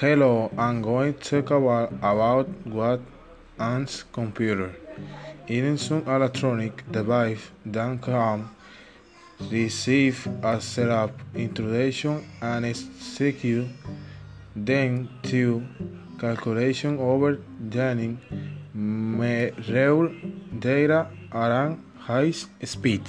Hello, I'm going to talk about, about what ants computer. It is some electronic device that can receive a setup, introduction, and execute then to calculation over joining real data at high speed.